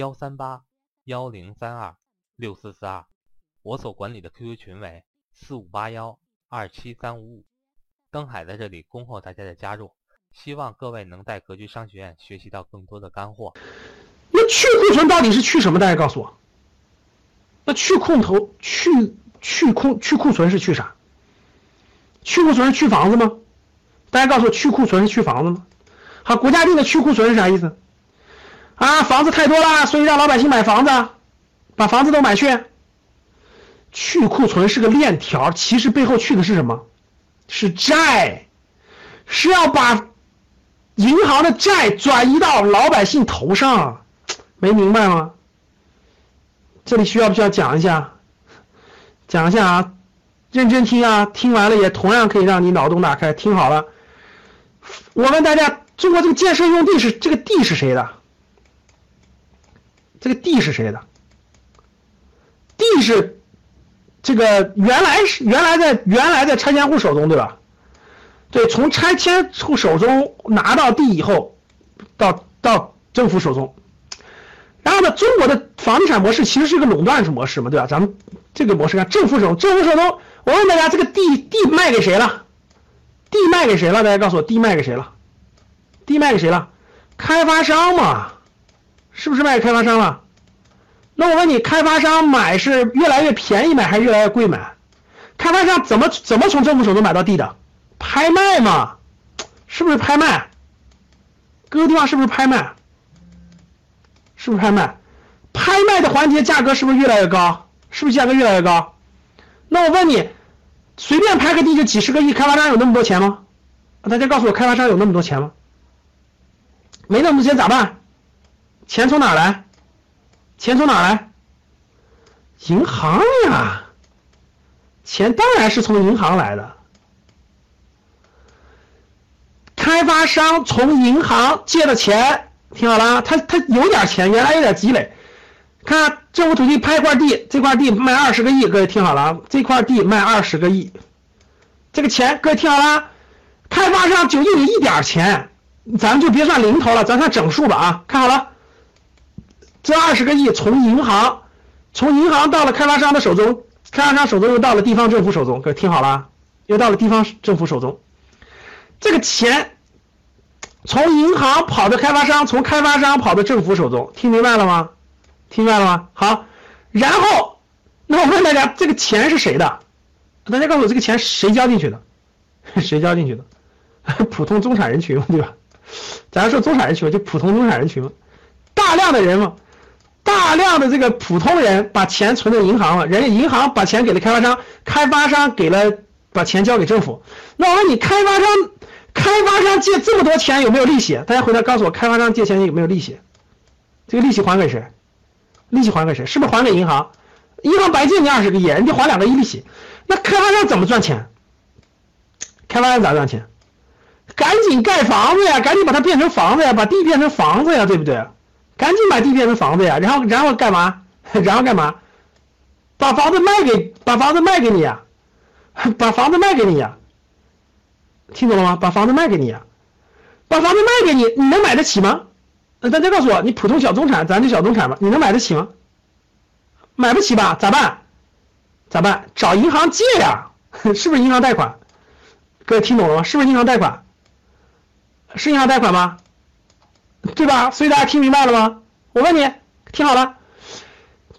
幺三八幺零三二六四四二，我所管理的 QQ 群为四五八幺二七三五五。登海在这里恭候大家的加入，希望各位能在格局商学院学习到更多的干货。那去库存到底是去什么？大家告诉我。那去空头去去库去库存是去啥？去库存是去房子吗？大家告诉我，去库存是去房子吗？好，国家定的去库存是啥意思？啊，房子太多了，所以让老百姓买房子，把房子都买去。去库存是个链条，其实背后去的是什么？是债，是要把银行的债转移到老百姓头上，没明白吗？这里需要不需要讲一下？讲一下啊，认真听啊，听完了也同样可以让你脑洞大开。听好了，我问大家，中国这个建设用地是这个地是谁的？这个地是谁的？地是这个原来是原来在原来在拆迁户手中，对吧？对，从拆迁户手中拿到地以后，到到政府手中。然后呢，中国的房地产模式其实是个垄断式模式嘛，对吧？咱们这个模式看政府手，政府手中，我问大家，这个地地卖给谁了？地卖给谁了？大家告诉我，地卖给谁了？地卖给谁了？开发商嘛。是不是卖给开发商了？那我问你，开发商买是越来越便宜买还是越来越贵买？开发商怎么怎么从政府手中买到地的？拍卖嘛，是不是拍卖？各个地方是不是拍卖？是不是拍卖？拍卖的环节价格是不是越来越高？是不是价格越来越高？那我问你，随便拍个地就几十个亿，开发商有那么多钱吗？大家告诉我，开发商有那么多钱吗？没那么多钱咋办？钱从哪来？钱从哪来？银行呀，钱当然是从银行来的。开发商从银行借的钱，听好了，他他有点钱，原来有点积累。看政府土地拍一块地，这块地卖二十个亿，各位听好了，这块地卖二十个亿，这个钱各位听好了，开发商就用你一点钱，咱就别算零头了，咱算整数吧啊，看好了。这二十个亿从银行，从银行到了开发商的手中，开发商手中又到了地方政府手中，各位听好了，又到了地方政府手中。这个钱从银行跑到开发商，从开发商跑到政府手中，听明白了吗？听明白了吗？好，然后那我问大家，这个钱是谁的？大家告诉我，这个钱谁交进去的？谁交进去的？普通中产人群对吧？咱说中产人群就普通中产人群大量的人嘛。大量的这个普通人把钱存在银行了，人家银行把钱给了开发商，开发商给了把钱交给政府。那我问你，开发商开发商借这么多钱有没有利息？大家回来告诉我，开发商借钱有没有利息？这个利息还给谁？利息还给谁？是不是还给银行？银行白借你二十个亿，人家还两个亿利息。那开发商怎么赚钱？开发商咋赚钱？赶紧盖房子呀，赶紧把它变成房子呀，把地变成房子呀，对不对？赶紧把地变成房子呀，然后然后干嘛？然后干嘛？把房子卖给把房子卖给你呀，把房子卖给你呀，听懂了吗？把房子卖给你呀，把房子卖给你，你能买得起吗？大家告诉我，你普通小中产，咱就小中产吧，你能买得起吗？买不起吧？咋办？咋办？找银行借呀，是不是银行贷款？各位听懂了吗？是不是银行贷款？是银行贷款吗？对吧？所以大家听明白了吗？我问你，听好了。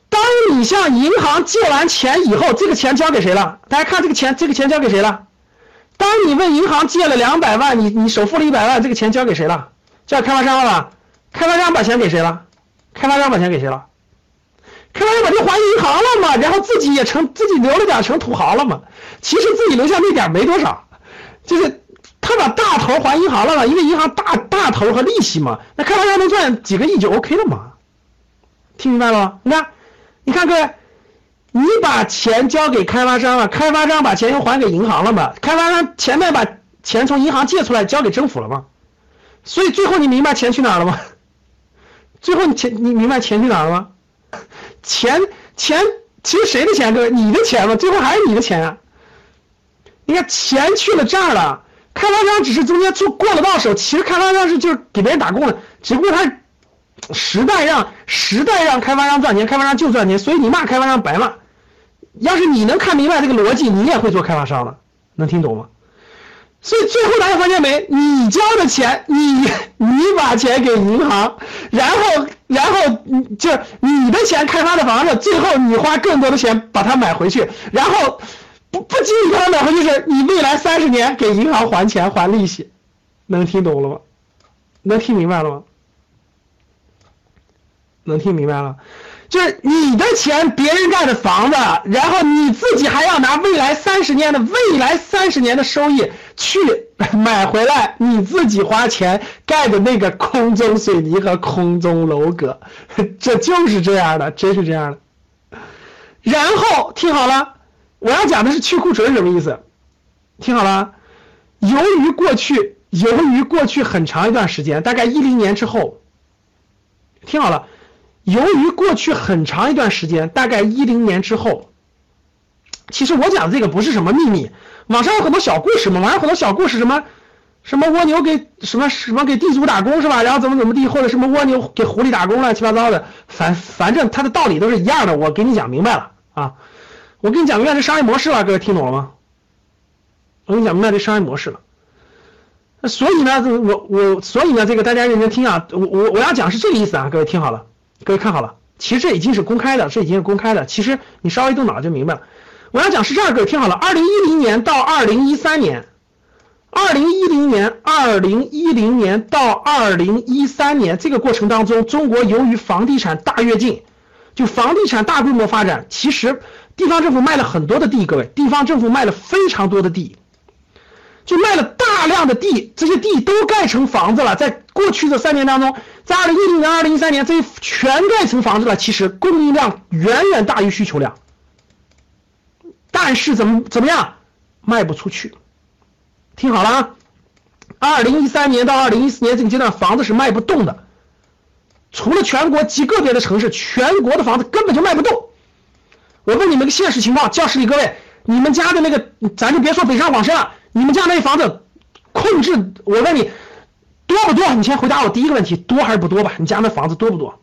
当你向银行借完钱以后，这个钱交给谁了？大家看这个钱，这个钱交给谁了？当你问银行借了两百万，你你首付了一百万，这个钱交给谁了？交开发商了吧？开发商把钱给谁了？开发商把钱给谁了？开发商把钱还银行了嘛？然后自己也成自己留了点成土豪了嘛？其实自己留下那点没多少，就是。他把大头还银行了嘛？因为银行大大头和利息嘛，那开发商能赚几个亿就 OK 了嘛？听明白了吗？你看，你看各位，你把钱交给开发商了，开发商把钱又还给银行了嘛？开发商前面把钱从银行借出来交给政府了嘛？所以最后你明白钱去哪儿了吗？最后你钱你明白钱去哪儿了吗？钱钱其实谁的钱？各位，你的钱嘛，最后还是你的钱啊。你看钱去了这儿了，开发商只是中间做过了到手，其实开发商是就是给别人打工的，只不过他时代让时代让开发商赚钱，开发商就赚钱，所以你骂开发商白骂。要是你能看明白这个逻辑，你也会做开发商了，能听懂吗？所以最后大家发现没？你交的钱，你你把钱给银行，然后然后就你的钱开发的房子，最后你花更多的钱把它买回去，然后。不不仅仅把它买回去，是你未来三十年给银行还钱还利息，能听懂了吗？能听明白了吗？能听明白了？就是你的钱，别人盖的房子，然后你自己还要拿未来三十年的未来三十年的收益去买回来，你自己花钱盖的那个空中水泥和空中楼阁，这就是这样的，真是这样的。然后听好了。我要讲的是去库存什么意思？听好了，由于过去，由于过去很长一段时间，大概一零年之后，听好了，由于过去很长一段时间，大概一零年之后，其实我讲的这个不是什么秘密，网上有很多小故事嘛，网上很多小故事，什么什么蜗牛给什么什么给地主打工是吧？然后怎么怎么地，或者什么蜗牛给狐狸打工乱七八糟的，反反正它的道理都是一样的，我给你讲明白了啊。我跟你讲明白这商业模式了，各位听懂了吗？我跟你讲明白这商业模式了。那所以呢，我我所以呢，这个大家认真听啊，我我我要讲是这个意思啊，各位听好了，各位看好了，其实这已经是公开的，这已经是公开的，其实你稍微动脑就明白了。我要讲是这样，各位听好了，二零一零年到二零一三年，二零一零年二零一零年到二零一三年这个过程当中，中国由于房地产大跃进，就房地产大规模发展，其实。地方政府卖了很多的地，各位，地方政府卖了非常多的地，就卖了大量的地，这些地都盖成房子了。在过去的三年当中，在二零一零年、二零一三年，这些全盖成房子了。其实供应量远远大于需求量，但是怎么怎么样，卖不出去。听好了啊，二零一三年到二零一四年这个阶段，房子是卖不动的，除了全国极个别的城市，全国的房子根本就卖不动。我问你们个现实情况，教室里各位，你们家的那个，咱就别说北上广深了，你们家那房子控制，我问你多不多？你先回答我第一个问题，多还是不多吧？你家那房子多不多？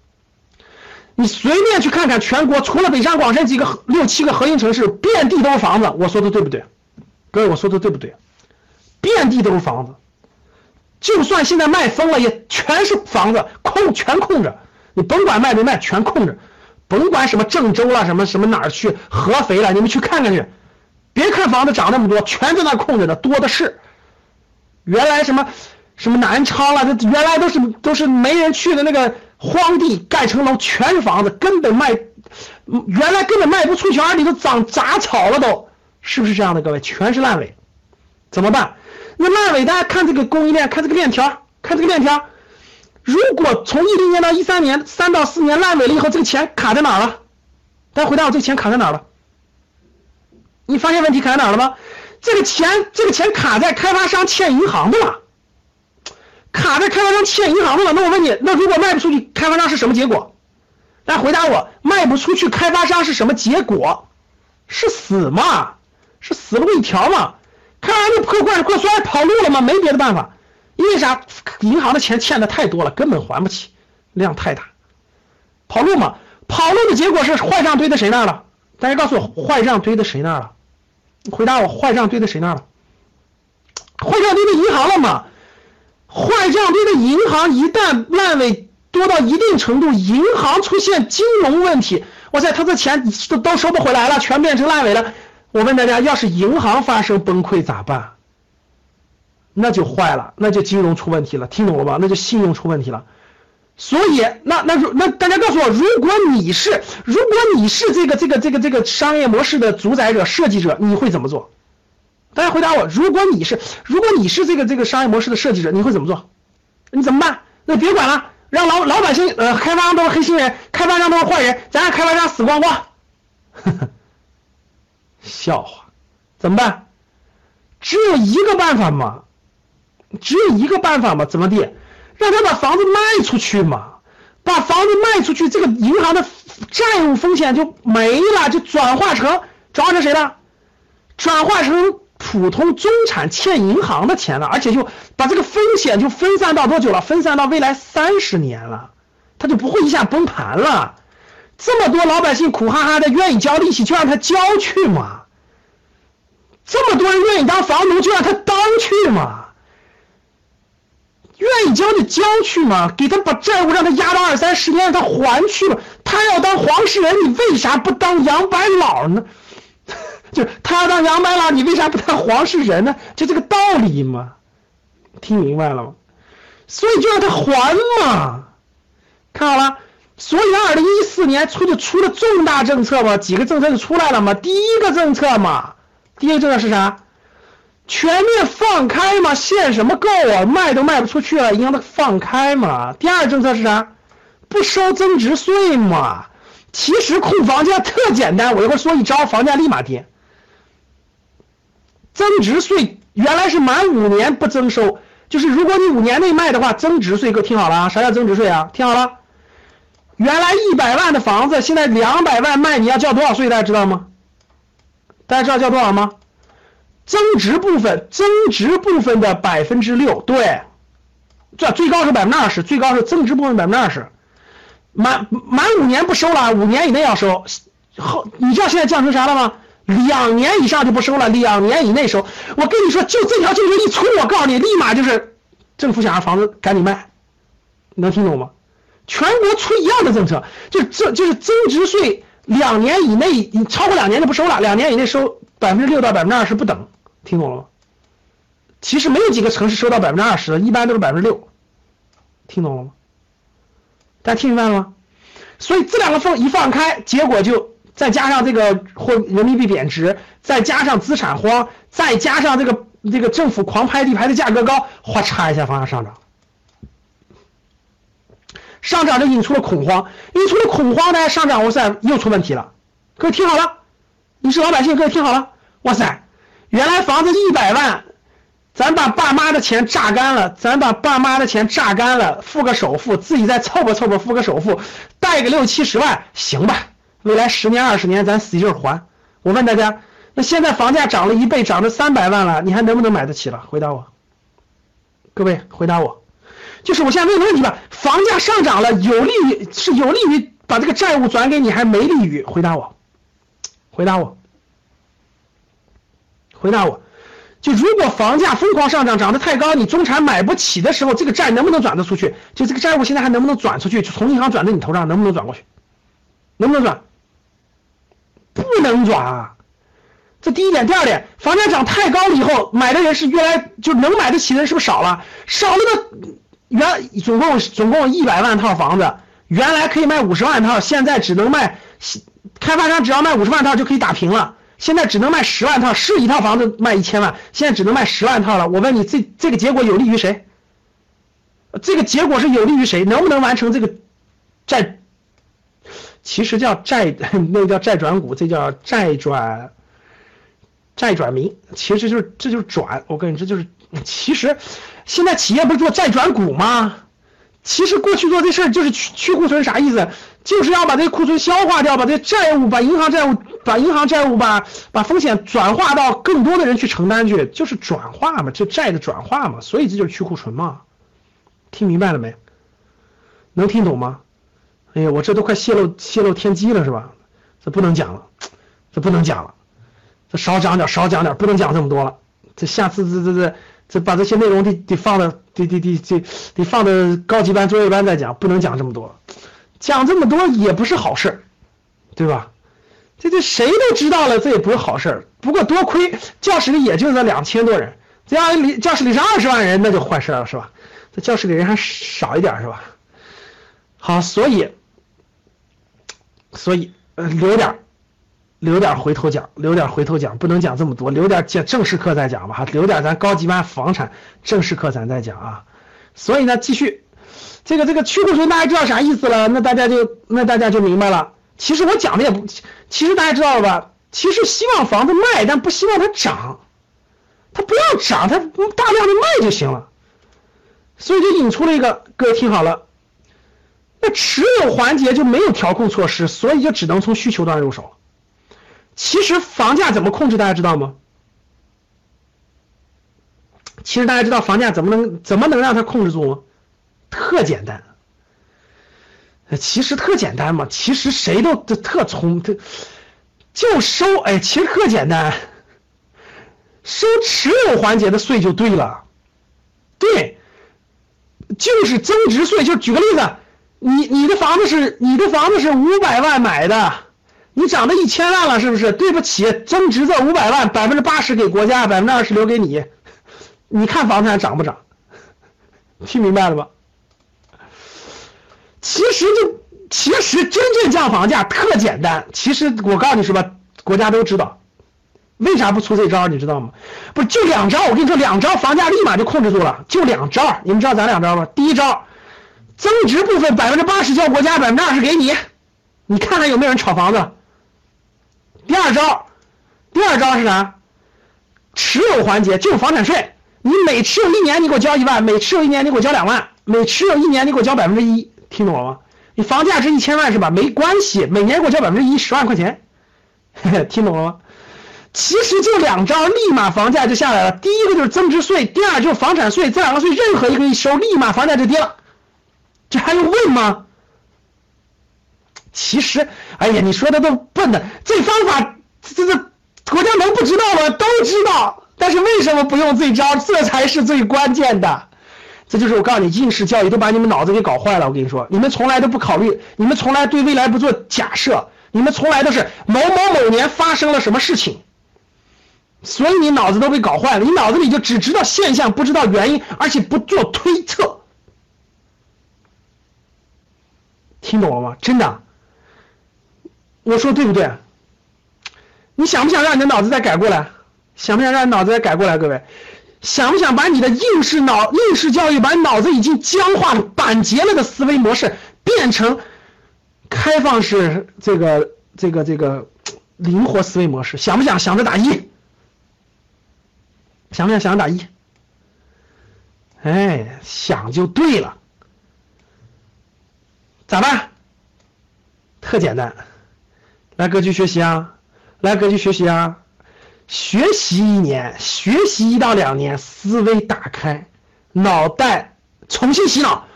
你随便去看看全国，除了北上广深几个六七个核心城市，遍地都是房子。我说的对不对？各位，我说的对不对？遍地都是房子，就算现在卖疯了，也全是房子，空全空着，你甭管卖没卖，全空着。甭管什么郑州了，什么什么哪儿去合肥了，你们去看看去。别看房子涨那么多，全在那空着呢，多的是。原来什么什么南昌了，这原来都是都是没人去的那个荒地，盖成楼，全是房子，根本卖，原来根本卖不出去，而里头长杂草了，都是不是这样的？各位，全是烂尾，怎么办？那烂尾，大家看这个供应链，看这个链条，看这个链条。如果从一零年到一三年，三到四年烂尾了以后，这个钱卡在哪儿了？大家回答我，这个钱卡在哪儿了？你发现问题卡在哪儿了吗？这个钱，这个钱卡在开发商欠银行的了，卡在开发商欠银行的了。那我问你，那如果卖不出去，开发商是什么结果？大家回答我，卖不出去，开发商是什么结果？是死嘛？是死路一条嘛？开发商就破罐子破摔，跑路了吗？没别的办法。因为啥？银行的钱欠的太多了，根本还不起，量太大，跑路嘛？跑路的结果是坏账堆在谁那儿了？大家告诉我，坏账堆在谁那儿了？回答我，坏账堆在谁那儿了？坏账堆在银行了嘛？坏账堆在银行一旦烂尾多到一定程度，银行出现金融问题，哇塞，他的钱都都收不回来了，全变成烂尾了。我问大家，要是银行发生崩溃咋办？那就坏了，那就金融出问题了，听懂了吧？那就信用出问题了。所以，那那那大家告诉我，如果你是如果你是这个这个这个这个商业模式的主宰者、设计者，你会怎么做？大家回答我，如果你是如果你是这个这个商业模式的设计者，你会怎么做？你怎么办？那别管了，让老老百姓呃开发商都是黑心人，开。发商都是坏人，咱让开发商死光光。笑话，怎么办？只有一个办法嘛，只有一个办法嘛，怎么地？让他把房子卖出去嘛，把房子卖出去，这个银行的债务风险就没了，就转化成转化成谁了？转化成普通中产欠银行的钱了，而且就把这个风险就分散到多久了？分散到未来三十年了，他就不会一下崩盘了。这么多老百姓苦哈哈的愿意交利息，就让他交去嘛。这么多人愿意当房奴，就让他当去嘛。愿意交就交去嘛，给他把债务让他压到二三十年，让他还去嘛。他要当黄世仁，你为啥不当杨白老呢？就他要当杨白老，你为啥不当黄世仁呢？就这个道理嘛，听明白了吗？所以就让他还嘛。看好了，所以二零一四年出就出了重大政策嘛，几个政策就出来了嘛。第一个政策嘛，第一个政策是啥？全面放开嘛，限什么购啊？卖都卖不出去了，你让它放开嘛。第二政策是啥？不收增值税嘛。其实控房价特简单，我一会儿说一招，房价立马跌。增值税原来是满五年不增收，就是如果你五年内卖的话，增值税，各位听好了啊，啥叫增值税啊？听好了，原来一百万的房子，现在两百万卖，你要交多少税？大家知道吗？大家知道交多少吗？增值部分，增值部分的百分之六，对，这最高是百分之二十，最高是增值部分百分之二十，满满五年不收了，五年以内要收，后你知道现在降成啥了吗？两年以上就不收了，两年以内收。我跟你说，就这条政策一出，我告诉你，立马就是政府想让房子赶紧卖，能听懂吗？全国出一样的政策，就这就是增值税，两年以内你超过两年就不收了，两年以内收百分之六到百分之二十不等。听懂了吗？其实没有几个城市收到百分之二十的，一般都是百分之六。听懂了吗？大家听明白了吗？所以这两个放一放开，结果就再加上这个货人民币贬值，再加上资产荒，再加上这个这个政府狂拍地牌的价格高，哗嚓一下房价上涨，上涨就引出了恐慌，引出了恐慌呢，上涨哇塞又出问题了。各位听好了，你是老百姓，各位听好了，哇塞！原来房子一百万，咱把爸妈的钱榨干了，咱把爸妈的钱榨干了，付个首付，自己再凑吧凑吧付个首付，贷个六七十万，行吧？未来十年二十年，咱使劲还。我问大家，那现在房价涨了一倍，涨了三百万了，你还能不能买得起了？回答我。各位回答我，就是我现在问个问题吧，房价上涨了，有利于是有利于把这个债务转给你，还没利于？回答我，回答我。回答我，就如果房价疯狂上涨，涨得太高，你中产买不起的时候，这个债能不能转得出去？就这个债务现在还能不能转出去？就从银行转到你头上，能不能转过去？能不能转？不能转啊。这第一点，第二点，房价涨太高了以后，买的人是越来就能买得起的人是不是少了？少了的原总共总共一百万套房子，原来可以卖五十万套，现在只能卖开发商只要卖五十万套就可以打平了。现在只能卖十万套，是一套房子卖一千万，现在只能卖十万套了。我问你，这这个结果有利于谁？这个结果是有利于谁？能不能完成这个债？其实叫债，那个叫债转股，这叫债转债转民。其实就是这就是转。我跟你这，就是其实现在企业不是做债转股吗？其实过去做这事儿就是去去库存，啥意思？就是要把这库存消化掉，把这债务，把银行债务。把银行债务把把风险转化到更多的人去承担去，就是转化嘛，就债的转化嘛，所以这就是去库存嘛。听明白了没？能听懂吗？哎呀，我这都快泄露泄露天机了是吧？这不能讲了，这不能讲了，这少讲点少讲点，不能讲这么多了。这下次这这这这把这些内容得得放的得得得得得放的高级班作业班再讲，不能讲这么多，讲这么多也不是好事对吧？这这谁都知道了，这也不是好事。不过多亏教室里也就那两千多人，这要里教室里是二十万人，那就坏事了，是吧？这教室里人还少一点，是吧？好，所以，所以呃留点留点回头讲，留点回头讲，不能讲这么多，留点讲正式课再讲吧，哈，留点咱高级班房产正式课咱再讲啊。所以呢，继续，这个这个去库存大家知道啥意思了？那大家就那大家就明白了。其实我讲的也不，其实大家知道了吧？其实希望房子卖，但不希望它涨，它不要涨，它大量的卖就行了。所以就引出了一个，各位听好了，那持有环节就没有调控措施，所以就只能从需求端入手。其实房价怎么控制，大家知道吗？其实大家知道房价怎么能怎么能让它控制住吗？特简单，其实特简单嘛，其实谁都特聪特就收哎，其实特简单，收持有环节的税就对了，对，就是增值税。就举个例子，你你的房子是你的房子是五百万买的，你涨到一千万了，是不是？对不起，增值这五百万，百分之八十给国家，百分之二十留给你。你看房产涨不涨？听明白了吧？其实就其实真正降房价特简单。其实我告诉你是吧，国家都知道，为啥不出这招？你知道吗？不就两招？我跟你说，两招房价立马就控制住了，就两招。你们知道咋两招吗？第一招，增值部分百分之八十交国家，百分之二十给你，你看看有没有人炒房子。第二招，第二招是啥？持有环节就房产税。你每持有一年，你给我交一万；每持有一年，你给我交两万；每持有一年，你给我交百分之一。听懂了吗？你房价值一千万是吧？没关系，每年给我交百分之一，十万块钱。听懂了吗？其实就两招，立马房价就下来了。第一个就是增值税，第二就是房产税。这两个税任何一个一收，立马房价就跌了。这还用问吗？其实，哎呀，你说的都笨的。这方法，这这国家能不知道吗？都知道。但是为什么不用这招？这才是最关键的。这就是我告诉你，应试教育都把你们脑子给搞坏了。我跟你说，你们从来都不考虑，你们从来对未来不做假设，你们从来都是某某某年发生了什么事情，所以你脑子都被搞坏了。你脑子里就只知道现象，不知道原因，而且不做推测。听懂了吗？真的，我说对不对？你想不想让你的脑子再改过来？想不想让你脑子再改过来？各位，想不想把你的应试脑应试教育，把脑子已经僵化了、板结了的思维模式，变成开放式这个这个这个灵活思维模式？想不想？想着打一。想不想？想着打一。哎，想就对了。咋办？特简单，来格局学习啊！来格局学习啊！学习一年，学习一到两年，思维打开，脑袋重新洗脑。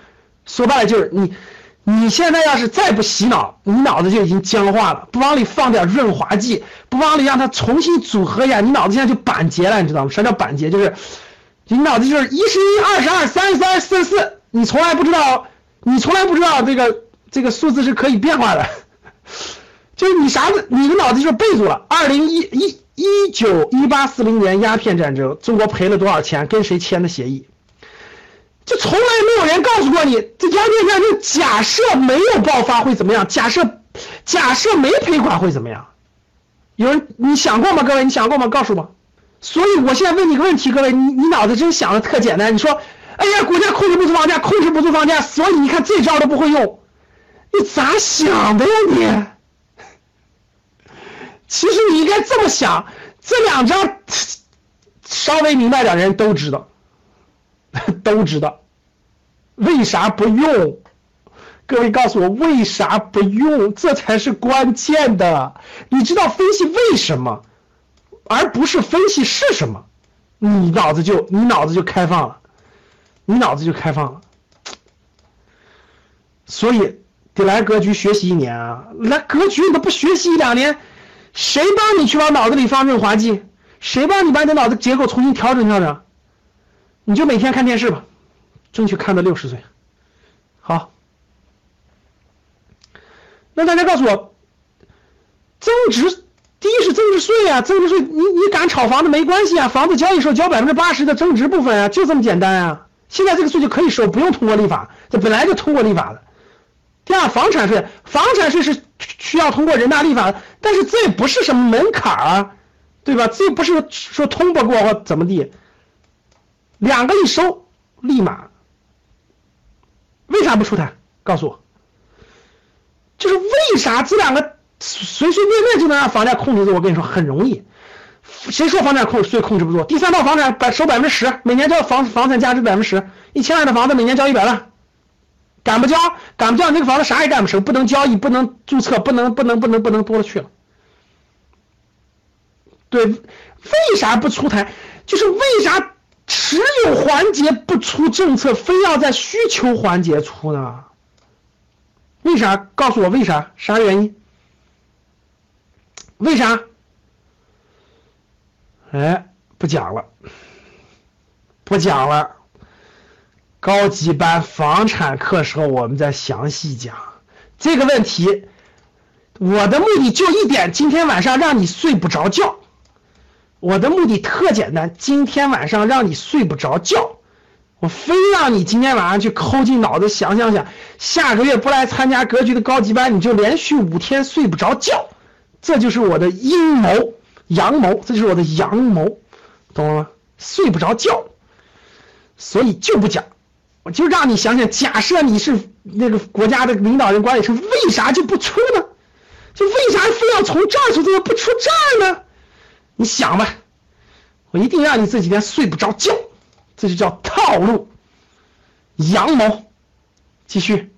说白了就是你，你现在要是再不洗脑，你脑子就已经僵化了。不往里放点润滑剂，不往里让它重新组合一下，你脑子现在就板结了，你知道吗？啥叫板结？就是你脑子就是一十一、二十二、三十三、四十四，你从来不知道，你从来不知道这个这个数字是可以变化的。就是你啥子，你的脑子就是背住了。二零一一。一九一八四零年鸦片战争，中国赔了多少钱？跟谁签的协议？就从来没有人告诉过你，这鸦片战争假设没有爆发会怎么样？假设假设没赔款会怎么样？有人你想过吗？各位，你想过吗？告诉我。所以我现在问你个问题，各位，你你脑子真想的特简单。你说，哎呀，国家控制不住房价，控制不住房价，所以你看这招都不会用，你咋想的呀你？其实你应该这么想，这两张稍微明白点人都知道，都知道，为啥不用？各位告诉我为啥不用？这才是关键的。你知道分析为什么，而不是分析是什么，你脑子就你脑子就开放了，你脑子就开放了。所以得来格局学习一年啊，来格局你都不学习一两年。谁帮你去往脑子里放润滑剂？谁帮你把你的脑子结构重新调整调整？你就每天看电视吧，争取看到六十岁。好，那大家告诉我，增值第一是增值税啊，增值税你你敢炒房子没关系啊，房子交易时候交百分之八十的增值部分啊，就这么简单啊。现在这个税就可以收，不用通过立法，这本来就通过立法的。第二，房产税，房产税是需要通过人大立法，但是这也不是什么门槛啊，对吧？这不是说通不过或怎么地，两个一收，立马为啥不出台？告诉我，就是为啥这两个随随便便就能让房价控制住？我跟你说很容易，谁说房产控税控制不住？第三套房产百收百分之十，每年交房房产价值百分之十，一千二的房子每年交一百万，敢不交？敢不交？你这个房子啥也干不成，不能交易，不能注册，不能不能不能不能多了去了。对，为啥不出台？就是为啥持有环节不出政策，非要在需求环节出呢？为啥？告诉我为啥？啥原因？为啥？哎，不讲了，不讲了。高级班房产课时候我们再详细讲这个问题。我的目的就一点，今天晚上让你睡不着觉。我的目的特简单，今天晚上让你睡不着觉。我非让你今天晚上去抠进脑子想想想，下个月不来参加格局的高级班，你就连续五天睡不着觉，这就是我的阴谋阳谋，这就是我的阳谋，懂了吗？睡不着觉，所以就不讲，我就让你想想，假设你是那个国家的领导人、管理层，为啥就不出呢？就为啥非要从这儿出，怎么不出这儿呢？你想吧，我一定让你这几天睡不着觉。这就叫套路，阳谋。继续。